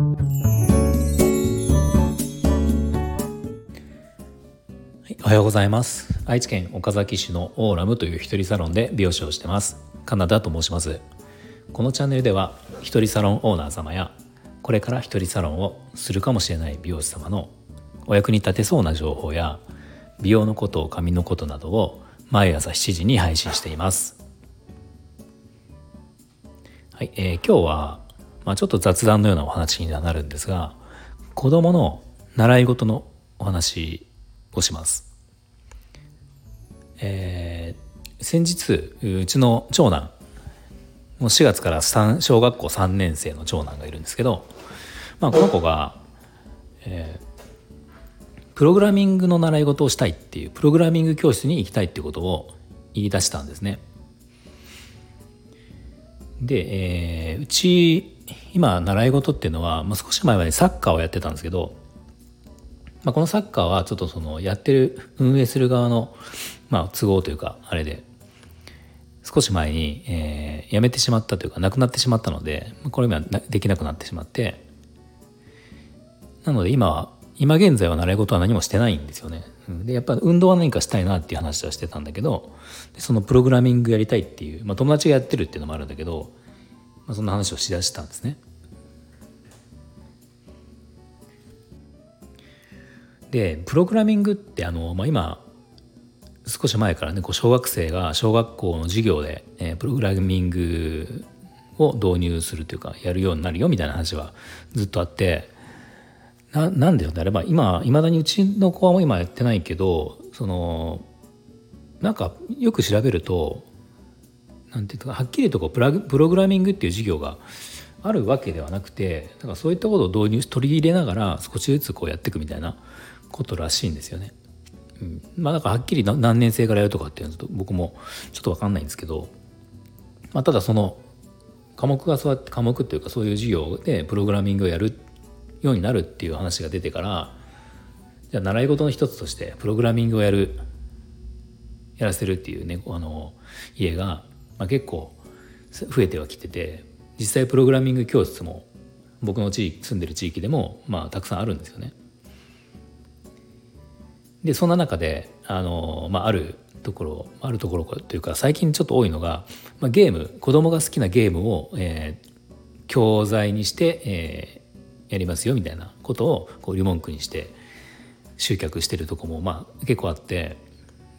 はいおはようございます。愛知県岡崎市のオーラムという一人サロンで美容師をしてます。カナダと申します。このチャンネルでは一人サロンオーナー様やこれから一人サロンをするかもしれない美容師様のお役に立てそうな情報や美容のこと髪のことなどを毎朝7時に配信しています。はい、えー、今日は、まあ、ちょっと雑談のようなお話にはなるんですが子供の習い事のお話をしますえー、先日うちの長男もう4月から小学校3年生の長男がいるんですけど、まあ、この子が、えー、プログラミングの習い事をしたいっていうプログラミング教室に行きたいっていうことを言い出したんですね。で、えー、うち今習い事っていうのは、まあ、少し前までサッカーをやってたんですけど、まあ、このサッカーはちょっとそのやってる運営する側の、まあ、都合というかあれで少し前に、えー、辞めてしまったというかなくなってしまったのでこれ今できなくなってしまってなので今は今現在は習い事は何もしてないんですよね。でやっぱ運動は何かしたいなっていう話はしてたんだけどそのプログラミングやりたいっていう、まあ、友達がやってるっていうのもあるんだけど、まあ、そんな話をしだしたんですね。でプログラミングってあの、まあ、今少し前からねこう小学生が小学校の授業で、えー、プログラミングを導入するというかやるようになるよみたいな話はずっとあってななんであれば今いまだにうちの子はもう今やってないけどそのなんかよく調べるとなんていうかはっきりとこうプラプログラミングっていう授業があるわけではなくてだかそういったことを導入取り入れながら少しずつこうやっていくみたいなことらしいんですよね。うん、まあなんかはっきり何年生からやるとかっていうのと僕もちょっと分かんないんですけど、まあ、ただその科目がそうやって科目っていうかそういう授業でプログラミングをやるようになるっていう話が出てからじゃあ習い事の一つとしてプログラミングをやるやらせるっていうねあの家が、まあ、結構増えてはきてて実際プログラミング教室も僕の地域住んでる地域でもまあたくさんあるんですよね。でそんな中であの、まあ、あるところあるところというか最近ちょっと多いのが、まあ、ゲーム子供が好きなゲームを、えー、教材にして、えー、やりますよみたいなことをこうリモンクにして集客してるとこもまあ結構あって。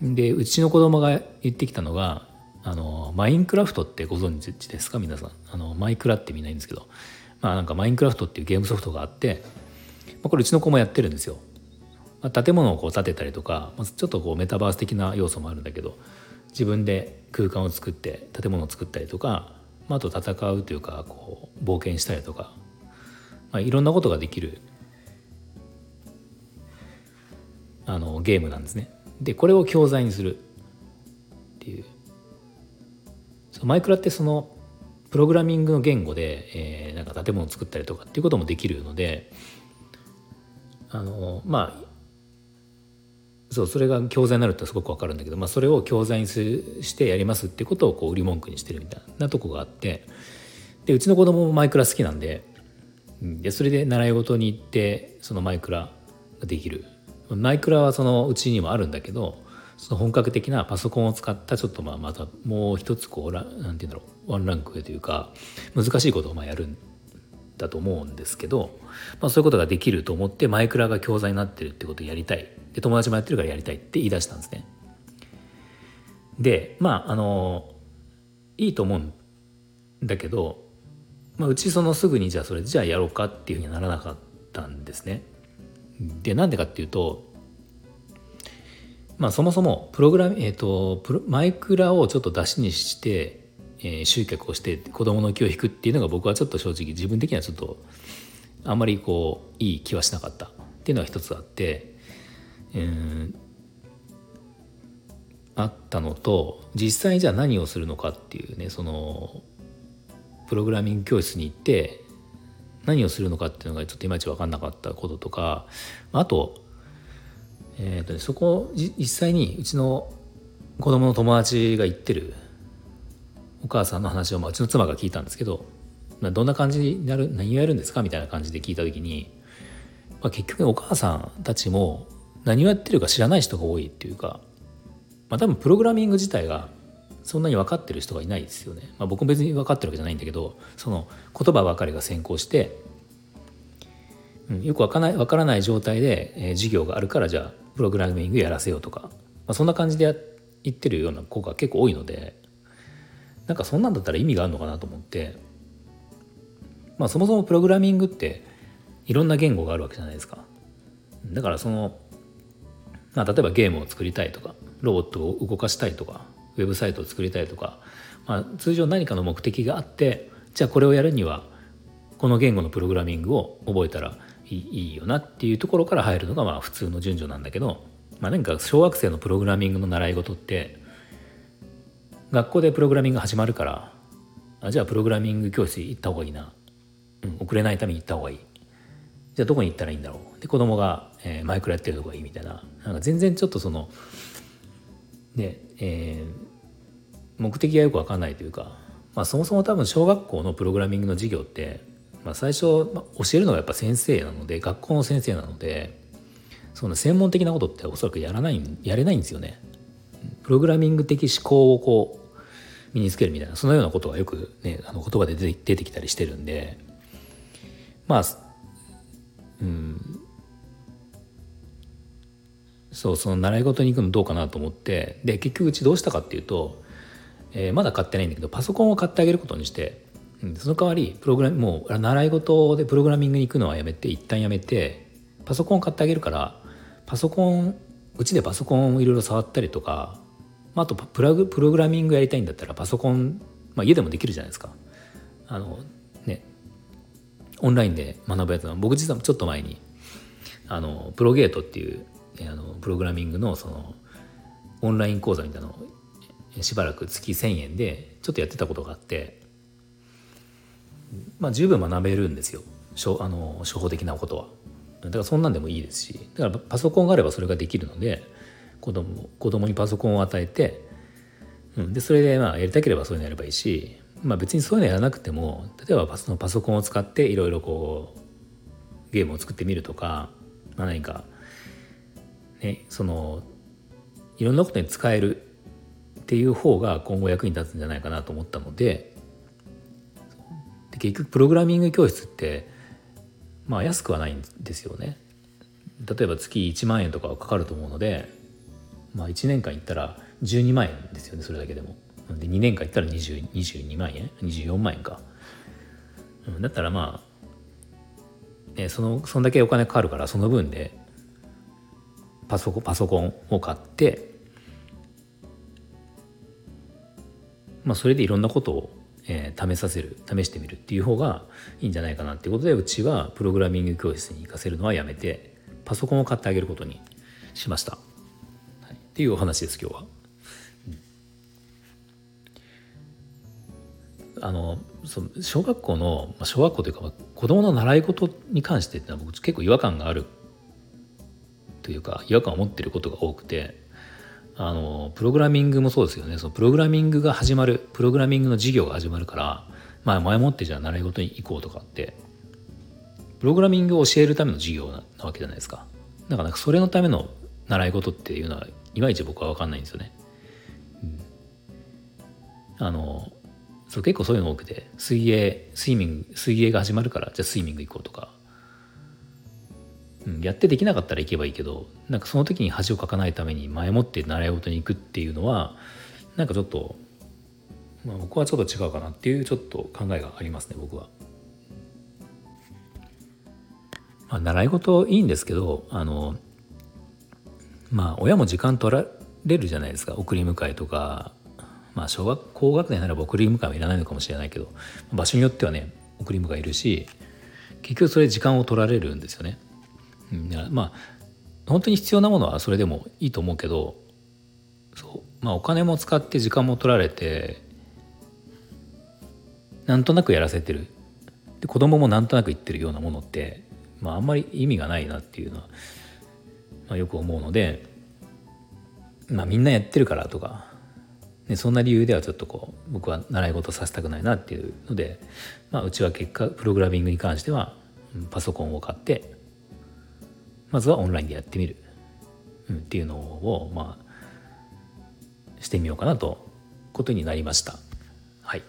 でうちの子供が言ってきたのがあのマインクラフトってご存知ですか？皆さん。あのマイクラってみんないんですけど。まあなんかマインクラフトっていうゲームソフトがあって、まあ、これうちの子もやってるんですよ。まあ、建物をこう建てたりとか、まあ、ちょっとこうメタバース的な要素もあるんだけど自分で空間を作って建物を作ったりとか、まあ、あと戦うというかこう冒険したりとか、まあ、いろんなことができるあのゲームなんですね。でこれを教材にするっていうマイクラってそのプログラミングの言語で、えー、なんか建物を作ったりとかっていうこともできるのであのまあそうそれが教材になるってすごく分かるんだけど、まあ、それを教材にしてやりますってことをこう売り文句にしてるみたいなとこがあってでうちの子供もマイクラ好きなんででそれで習い事に行ってそのマイクラができる。マイクラはそのうちにもあるんだけどその本格的なパソコンを使ったちょっとまあまたもう一つこうなんて言うんだろうワンランク上というか難しいことをまあやるんだと思うんですけど、まあ、そういうことができると思ってマイクラが教材になってるってことをやりたい。で友達もやってるからやりたいって言い出したんですね。でまああのいいと思うんだけど、まあ、うちそのすぐにじゃあそれじゃあやろうかっていうふうにならなかったんですね。でなんでかっていうとまあそもそもプログラムえっ、ー、とマイクラをちょっと出しにして、えー、集客をして子供の気を引くっていうのが僕はちょっと正直自分的にはちょっとあんまりこういい気はしなかったっていうのが一つあってえー、あったのと実際じゃあ何をするのかっていうねそのプログラミング教室に行って何をするのかっていうのがちょっといまいち分かんなかったこととかあと,、えーとね、そこ実際にうちの子供の友達が言ってるお母さんの話を、まあ、うちの妻が聞いたんですけどどんな感じになる何をやるんですかみたいな感じで聞いた時に、まあ、結局お母さんたちも何をやってるか知らない人が多いっていうか、まあ、多分プログラミング自体がそんなに分かってる人がいないですよね。まあ、僕も別に分かってるわけじゃないんだけどその言葉ばかりが先行して、うん、よく分からない分からない状態で、えー、授業があるからじゃあプログラミングやらせようとか、まあ、そんな感じで言ってるような子が結構多いのでなんかそんなんだったら意味があるのかなと思ってまあそもそもプログラミングっていろんな言語があるわけじゃないですか。だからそのまあ、例えばゲームを作りたいとかロボットを動かしたいとかウェブサイトを作りたいとか、まあ、通常何かの目的があってじゃあこれをやるにはこの言語のプログラミングを覚えたらいいよなっていうところから入るのがまあ普通の順序なんだけど、まあ、何か小学生のプログラミングの習い事って学校でプログラミング始まるからあじゃあプログラミング教室行った方がいいな、うん、遅れないために行った方がいい。じゃあどこに行ったらいいんだろう。で子供が、えー、マイクラやってるとこがいいみたいな。なんか全然ちょっとそのねえー、目的がよく分かんないというか、まあ、そもそも多分小学校のプログラミングの授業って、まあ、最初、まあ、教えるのがやっぱ先生なので学校の先生なのでその専門的なことっておそらくやらないやれないんですよね。プログラミング的思考をこう身につけるみたいなそのようなことがよくねあの言葉で出てきたりしてるんでまあそうその習い事に行くのどうかなと思ってで結局うちどうしたかっていうと、えー、まだ買ってないんだけどパソコンを買ってあげることにして、うん、その代わりプログラもう習い事でプログラミングに行くのはやめて一旦やめてパソコンを買ってあげるからパソコンうちでパソコンをいろいろ触ったりとか、まあ、あとプラグプログラミングやりたいんだったらパソコン、まあ、家でもできるじゃないですか。あのねオンラインで学ぶやつは僕実はちょっと前にあのプロゲートっていうあのプログラミングのそのオンライン講座みたいなのをしばらく月1,000円でちょっとやってたことがあってまあ十分学べるんですよあの初歩的なことは。だからそんなんでもいいですしだからパソコンがあればそれができるので子供子供にパソコンを与えて、うん、でそれでまあやりたければそういうのやればいいし、まあ、別にそういうのやらなくても例えばパソコンを使っていろいろこうゲームを作ってみるとか、まあ、何かね、そのいろんなことに使えるっていう方が今後役に立つんじゃないかなと思ったのでで結局プログラミング教室ってまあ安くはないんですよね。例えば月1万円とかはかかると思うので、まあ、1年間行ったら12万円ですよねそれだけでも。で2年間行ったら20 22万円24万円か。だったらまあ、ね、そのそんだけお金かかるからその分でパソコンパソコンを買って、まあ、それでいろんなことを、えー、試させる試してみるっていう方がいいんじゃないかなっていうことでうちはプログラミング教室に行かせるのはやめてパソコンを買ってあげることにしました。はい、っていうお話です今日は。あのその小学校の小学校というか子どもの習い事に関してってのは僕結構違和感があるというか違和感を持ってることが多くてあのプログラミングもそうですよね。そのプログラミングが始まるプログラミングの授業が始まるからまあ前もってじゃあ習い事に行こうとかってプログラミングを教えるための授業なわけじゃないですか。だからそれのための習い事っていうのはいまいち僕は分かんないんですよね、うん、あのそう結構そういうの多くて水泳スイミング水泳が始まるからじゃあスイミング行こうとかうん、やってできなかったら行けばいいけどなんかその時に恥をかかないために前もって習い事に行くっていうのはなんかちょっと、まあ、僕はちょっと違うかなっていうちょっと考えがありますね僕は。まあ、習い事いいんですけどあのまあ親も時間取られるじゃないですか送り迎えとかまあ小学高学年なら送り迎えはいらないのかもしれないけど場所によってはね送り迎えいるし結局それ時間を取られるんですよね。うん、まあ本当に必要なものはそれでもいいと思うけどそう。まあお金も使って時間も取られてなんとなくやらせてる。で子供もなんとなく言ってるようなものって、まあ、あんまり意味がないなっていうのは、まあ、よく思うので、まあ、みんなやってるからとか、でそんな理由ではちょっとこう僕は習い事させたくないなっていうので、まあ、うちは結果プログラミングに関してはパソコンを買ってまずはオンラインでやってみる、うん、っていうのをまあしてみようかなとことになりました。はい、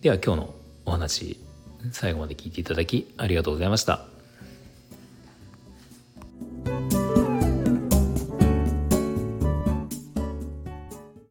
では今日のお話最後まで聞いていただきありがとうございました。